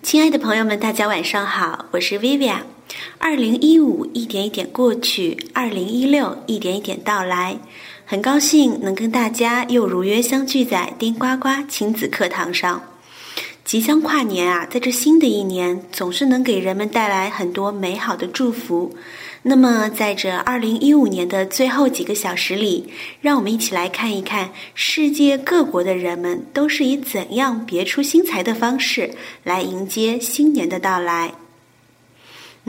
亲爱的朋友们，大家晚上好，我是 Vivian。二零一五一点一点过去，二零一六一点一点到来，很高兴能跟大家又如约相聚在丁呱呱亲子课堂上。即将跨年啊，在这新的一年，总是能给人们带来很多美好的祝福。那么，在这二零一五年的最后几个小时里，让我们一起来看一看世界各国的人们都是以怎样别出心裁的方式来迎接新年的到来。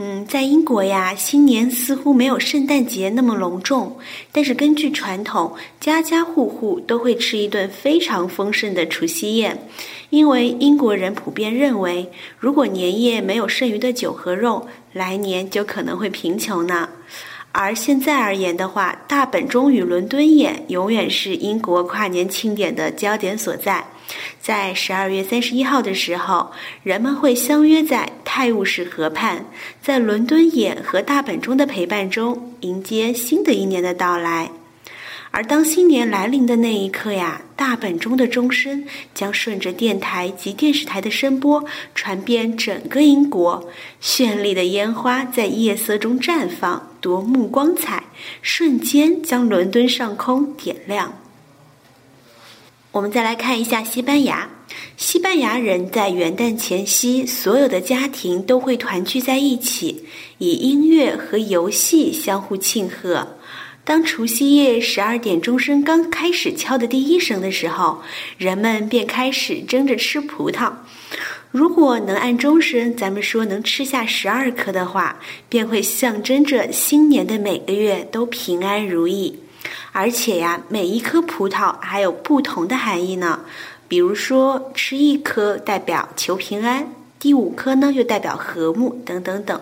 嗯，在英国呀，新年似乎没有圣诞节那么隆重，但是根据传统，家家户户都会吃一顿非常丰盛的除夕宴，因为英国人普遍认为，如果年夜没有剩余的酒和肉，来年就可能会贫穷呢。而现在而言的话，大本钟与伦敦眼永远是英国跨年庆典的焦点所在。在十二月三十一号的时候，人们会相约在泰晤士河畔，在伦敦眼和大本钟的陪伴中，迎接新的一年的到来。而当新年来临的那一刻呀，大本钟的钟声将顺着电台及电视台的声波传遍整个英国，绚丽的烟花在夜色中绽放，夺目光彩，瞬间将伦敦上空点亮。我们再来看一下西班牙，西班牙人在元旦前夕，所有的家庭都会团聚在一起，以音乐和游戏相互庆贺。当除夕夜十二点钟声刚开始敲的第一声的时候，人们便开始争着吃葡萄。如果能按钟声，咱们说能吃下十二颗的话，便会象征着新年的每个月都平安如意。而且呀，每一颗葡萄还有不同的含义呢。比如说，吃一颗代表求平安，第五颗呢又代表和睦，等等等。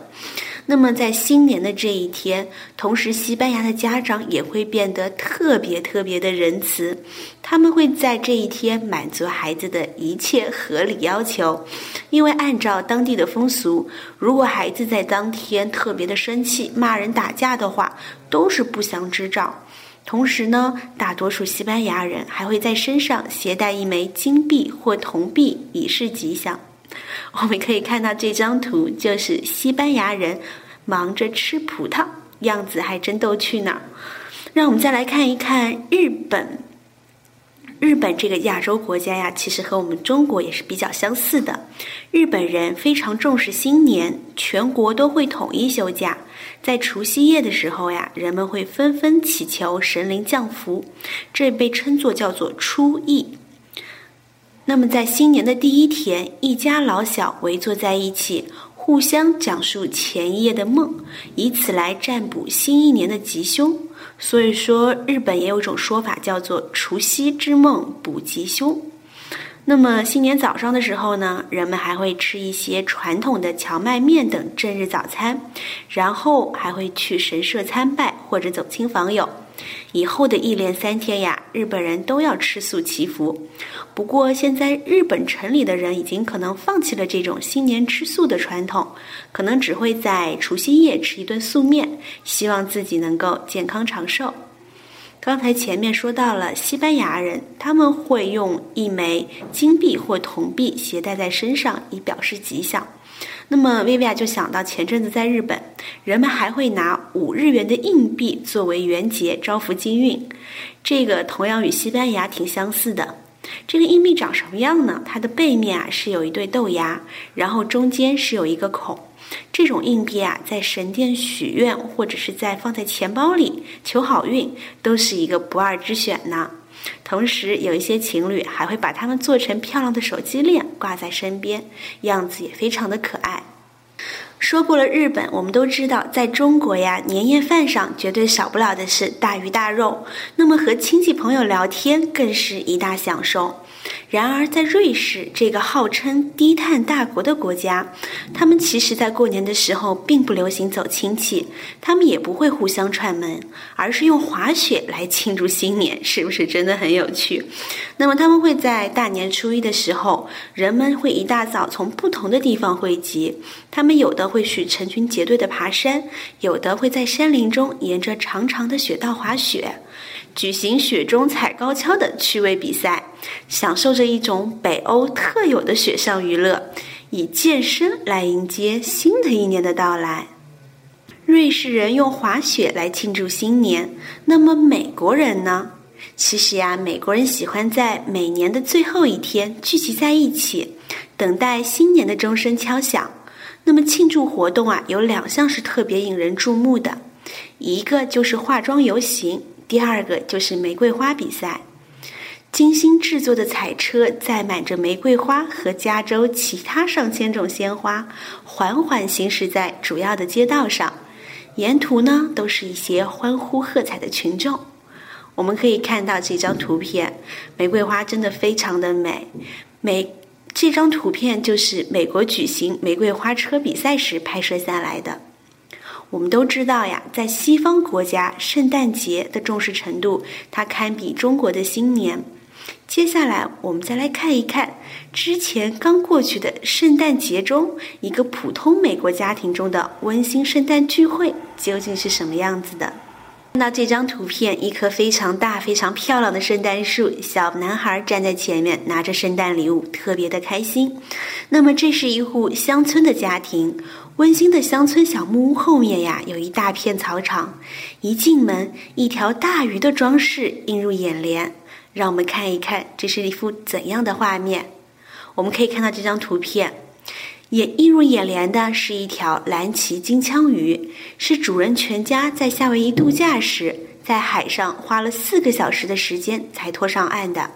那么在新年的这一天，同时西班牙的家长也会变得特别特别的仁慈，他们会在这一天满足孩子的一切合理要求，因为按照当地的风俗，如果孩子在当天特别的生气、骂人、打架的话，都是不祥之兆。同时呢，大多数西班牙人还会在身上携带一枚金币或铜币，以示吉祥。我们可以看到这张图，就是西班牙人忙着吃葡萄，样子还真逗趣呢。让我们再来看一看日本。日本这个亚洲国家呀，其实和我们中国也是比较相似的。日本人非常重视新年，全国都会统一休假。在除夕夜的时候呀，人们会纷纷祈求神灵降福，这被称作叫做初诣。那么在新年的第一天，一家老小围坐在一起，互相讲述前一夜的梦，以此来占卜新一年的吉凶。所以说，日本也有一种说法叫做“除夕之梦补吉凶”。那么新年早上的时候呢，人们还会吃一些传统的荞麦面等正日早餐，然后还会去神社参拜或者走亲访友。以后的一连三天呀，日本人都要吃素祈福。不过，现在日本城里的人已经可能放弃了这种新年吃素的传统，可能只会在除夕夜吃一顿素面，希望自己能够健康长寿。刚才前面说到了西班牙人，他们会用一枚金币或铜币携带在身上，以表示吉祥。那么，薇薇娅就想到前阵子在日本，人们还会拿五日元的硬币作为元节招福金运，这个同样与西班牙挺相似的。这个硬币长什么样呢？它的背面啊是有一对豆芽，然后中间是有一个孔。这种硬币啊，在神殿许愿或者是在放在钱包里求好运，都是一个不二之选呢。同时，有一些情侣还会把它们做成漂亮的手机链挂在身边，样子也非常的可爱。说过了日本，我们都知道，在中国呀，年夜饭上绝对少不了的是大鱼大肉，那么和亲戚朋友聊天更是一大享受。然而，在瑞士这个号称低碳大国的国家，他们其实，在过年的时候并不流行走亲戚，他们也不会互相串门，而是用滑雪来庆祝新年，是不是真的很有趣？那么，他们会在大年初一的时候，人们会一大早从不同的地方汇集，他们有的会去成群结队的爬山，有的会在山林中沿着长长的雪道滑雪。举行雪中踩高跷的趣味比赛，享受着一种北欧特有的雪上娱乐，以健身来迎接新的一年的到来。瑞士人用滑雪来庆祝新年，那么美国人呢？其实呀，美国人喜欢在每年的最后一天聚集在一起，等待新年的钟声敲响。那么庆祝活动啊，有两项是特别引人注目的，一个就是化妆游行，第二个就是玫瑰花比赛。精心制作的彩车载满着玫瑰花和加州其他上千种鲜花，缓缓行驶在主要的街道上。沿途呢，都是一些欢呼喝彩的群众。我们可以看到这张图片，玫瑰花真的非常的美。美这张图片就是美国举行玫瑰花车比赛时拍摄下来的。我们都知道呀，在西方国家，圣诞节的重视程度，它堪比中国的新年。接下来，我们再来看一看之前刚过去的圣诞节中，一个普通美国家庭中的温馨圣诞聚会究竟是什么样子的。看到这张图片，一棵非常大、非常漂亮的圣诞树，小男孩站在前面，拿着圣诞礼物，特别的开心。那么，这是一户乡村的家庭，温馨的乡村小木屋后面呀，有一大片草场。一进门，一条大鱼的装饰映入眼帘。让我们看一看，这是一幅怎样的画面？我们可以看到这张图片，也映入眼帘的是一条蓝鳍金枪鱼，是主人全家在夏威夷度假时，在海上花了四个小时的时间才拖上岸的。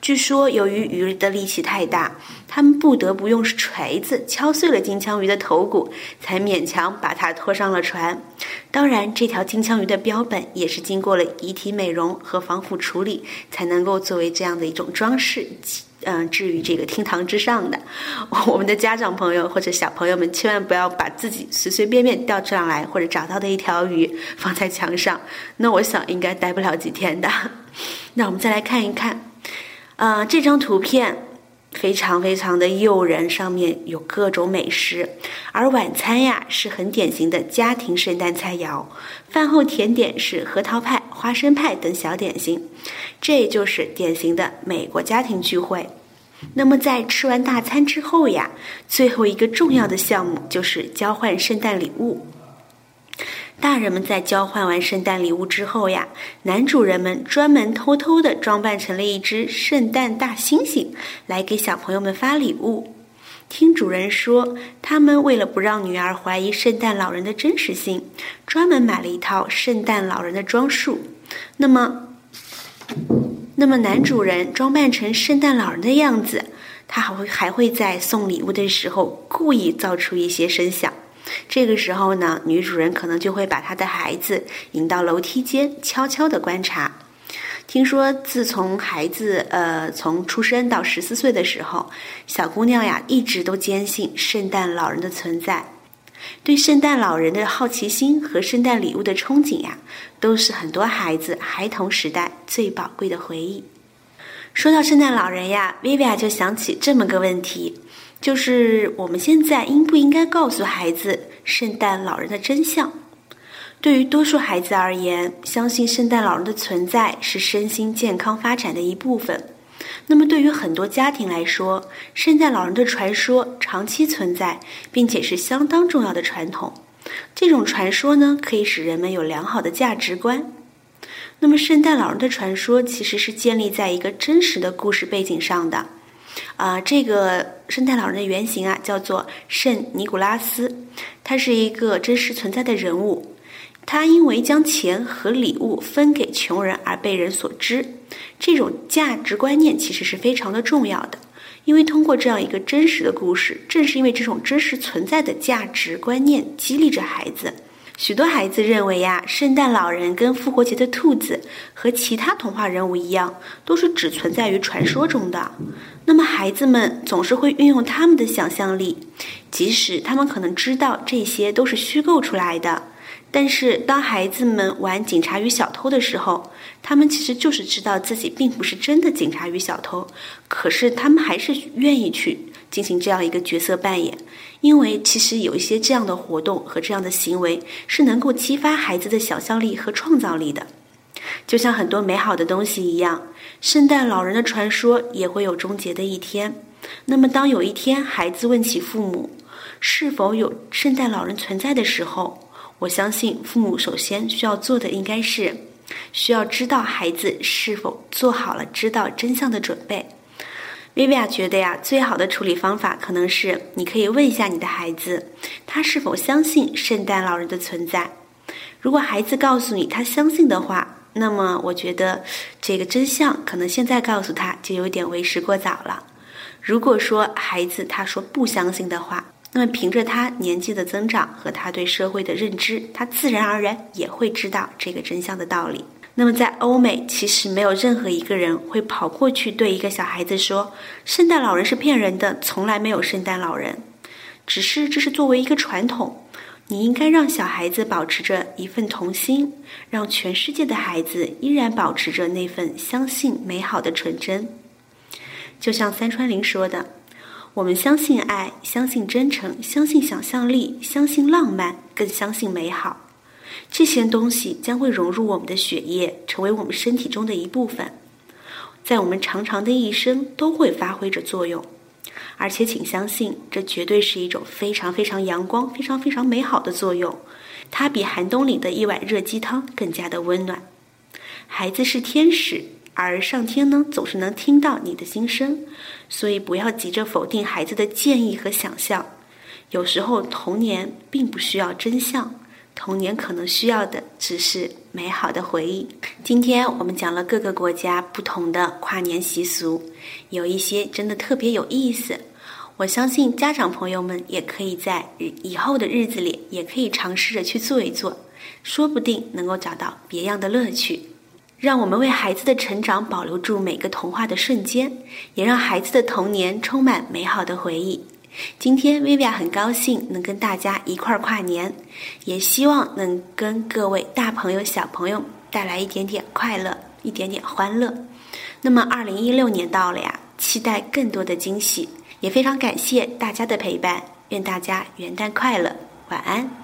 据说，由于鱼的力气太大，他们不得不用锤子敲碎了金枪鱼的头骨，才勉强把它拖上了船。当然，这条金枪鱼的标本也是经过了遗体美容和防腐处理，才能够作为这样的一种装饰，嗯，置于这个厅堂之上的。我们的家长朋友或者小朋友们，千万不要把自己随随便便钓上来或者找到的一条鱼放在墙上，那我想应该待不了几天的。那我们再来看一看。啊，这张图片非常非常的诱人，上面有各种美食，而晚餐呀是很典型的家庭圣诞菜肴，饭后甜点是核桃派、花生派等小点心，这就是典型的美国家庭聚会。那么在吃完大餐之后呀，最后一个重要的项目就是交换圣诞礼物。大人们在交换完圣诞礼物之后呀，男主人们专门偷偷的装扮成了一只圣诞大猩猩，来给小朋友们发礼物。听主人说，他们为了不让女儿怀疑圣诞老人的真实性，专门买了一套圣诞老人的装束。那么，那么男主人装扮成圣诞老人的样子，他还会还会在送礼物的时候故意造出一些声响。这个时候呢，女主人可能就会把她的孩子引到楼梯间，悄悄的观察。听说，自从孩子呃从出生到十四岁的时候，小姑娘呀一直都坚信圣诞老人的存在，对圣诞老人的好奇心和圣诞礼物的憧憬呀，都是很多孩子孩童时代最宝贵的回忆。说到圣诞老人呀，Vivi 就想起这么个问题。就是我们现在应不应该告诉孩子圣诞老人的真相？对于多数孩子而言，相信圣诞老人的存在是身心健康发展的一部分。那么，对于很多家庭来说，圣诞老人的传说长期存在，并且是相当重要的传统。这种传说呢，可以使人们有良好的价值观。那么，圣诞老人的传说其实是建立在一个真实的故事背景上的。啊，这个圣诞老人的原型啊，叫做圣尼古拉斯，他是一个真实存在的人物。他因为将钱和礼物分给穷人而被人所知。这种价值观念其实是非常的重要的，因为通过这样一个真实的故事，正是因为这种真实存在的价值观念激励着孩子。许多孩子认为呀，圣诞老人跟复活节的兔子和其他童话人物一样，都是只存在于传说中的。那么，孩子们总是会运用他们的想象力，即使他们可能知道这些都是虚构出来的。但是，当孩子们玩警察与小偷的时候，他们其实就是知道自己并不是真的警察与小偷，可是他们还是愿意去进行这样一个角色扮演。因为其实有一些这样的活动和这样的行为是能够激发孩子的想象力和创造力的，就像很多美好的东西一样，圣诞老人的传说也会有终结的一天。那么，当有一天孩子问起父母是否有圣诞老人存在的时候，我相信父母首先需要做的应该是需要知道孩子是否做好了知道真相的准备。薇薇娅觉得呀，最好的处理方法可能是你可以问一下你的孩子，他是否相信圣诞老人的存在。如果孩子告诉你他相信的话，那么我觉得这个真相可能现在告诉他就有点为时过早了。如果说孩子他说不相信的话，那么凭着他年纪的增长和他对社会的认知，他自然而然也会知道这个真相的道理。那么在欧美，其实没有任何一个人会跑过去对一个小孩子说：“圣诞老人是骗人的，从来没有圣诞老人。”只是这是作为一个传统，你应该让小孩子保持着一份童心，让全世界的孩子依然保持着那份相信美好的纯真。就像三川林说的：“我们相信爱，相信真诚，相信想象力，相信浪漫，更相信美好。”这些东西将会融入我们的血液，成为我们身体中的一部分，在我们长长的一生都会发挥着作用。而且，请相信，这绝对是一种非常非常阳光、非常非常美好的作用。它比寒冬里的一碗热鸡汤更加的温暖。孩子是天使，而上天呢，总是能听到你的心声。所以，不要急着否定孩子的建议和想象。有时候，童年并不需要真相。童年可能需要的只是美好的回忆。今天我们讲了各个国家不同的跨年习俗，有一些真的特别有意思。我相信家长朋友们也可以在以后的日子里，也可以尝试着去做一做，说不定能够找到别样的乐趣。让我们为孩子的成长保留住每个童话的瞬间，也让孩子的童年充满美好的回忆。今天薇薇娅很高兴能跟大家一块儿跨年，也希望能跟各位大朋友小朋友带来一点点快乐，一点点欢乐。那么，二零一六年到了呀，期待更多的惊喜，也非常感谢大家的陪伴，愿大家元旦快乐，晚安。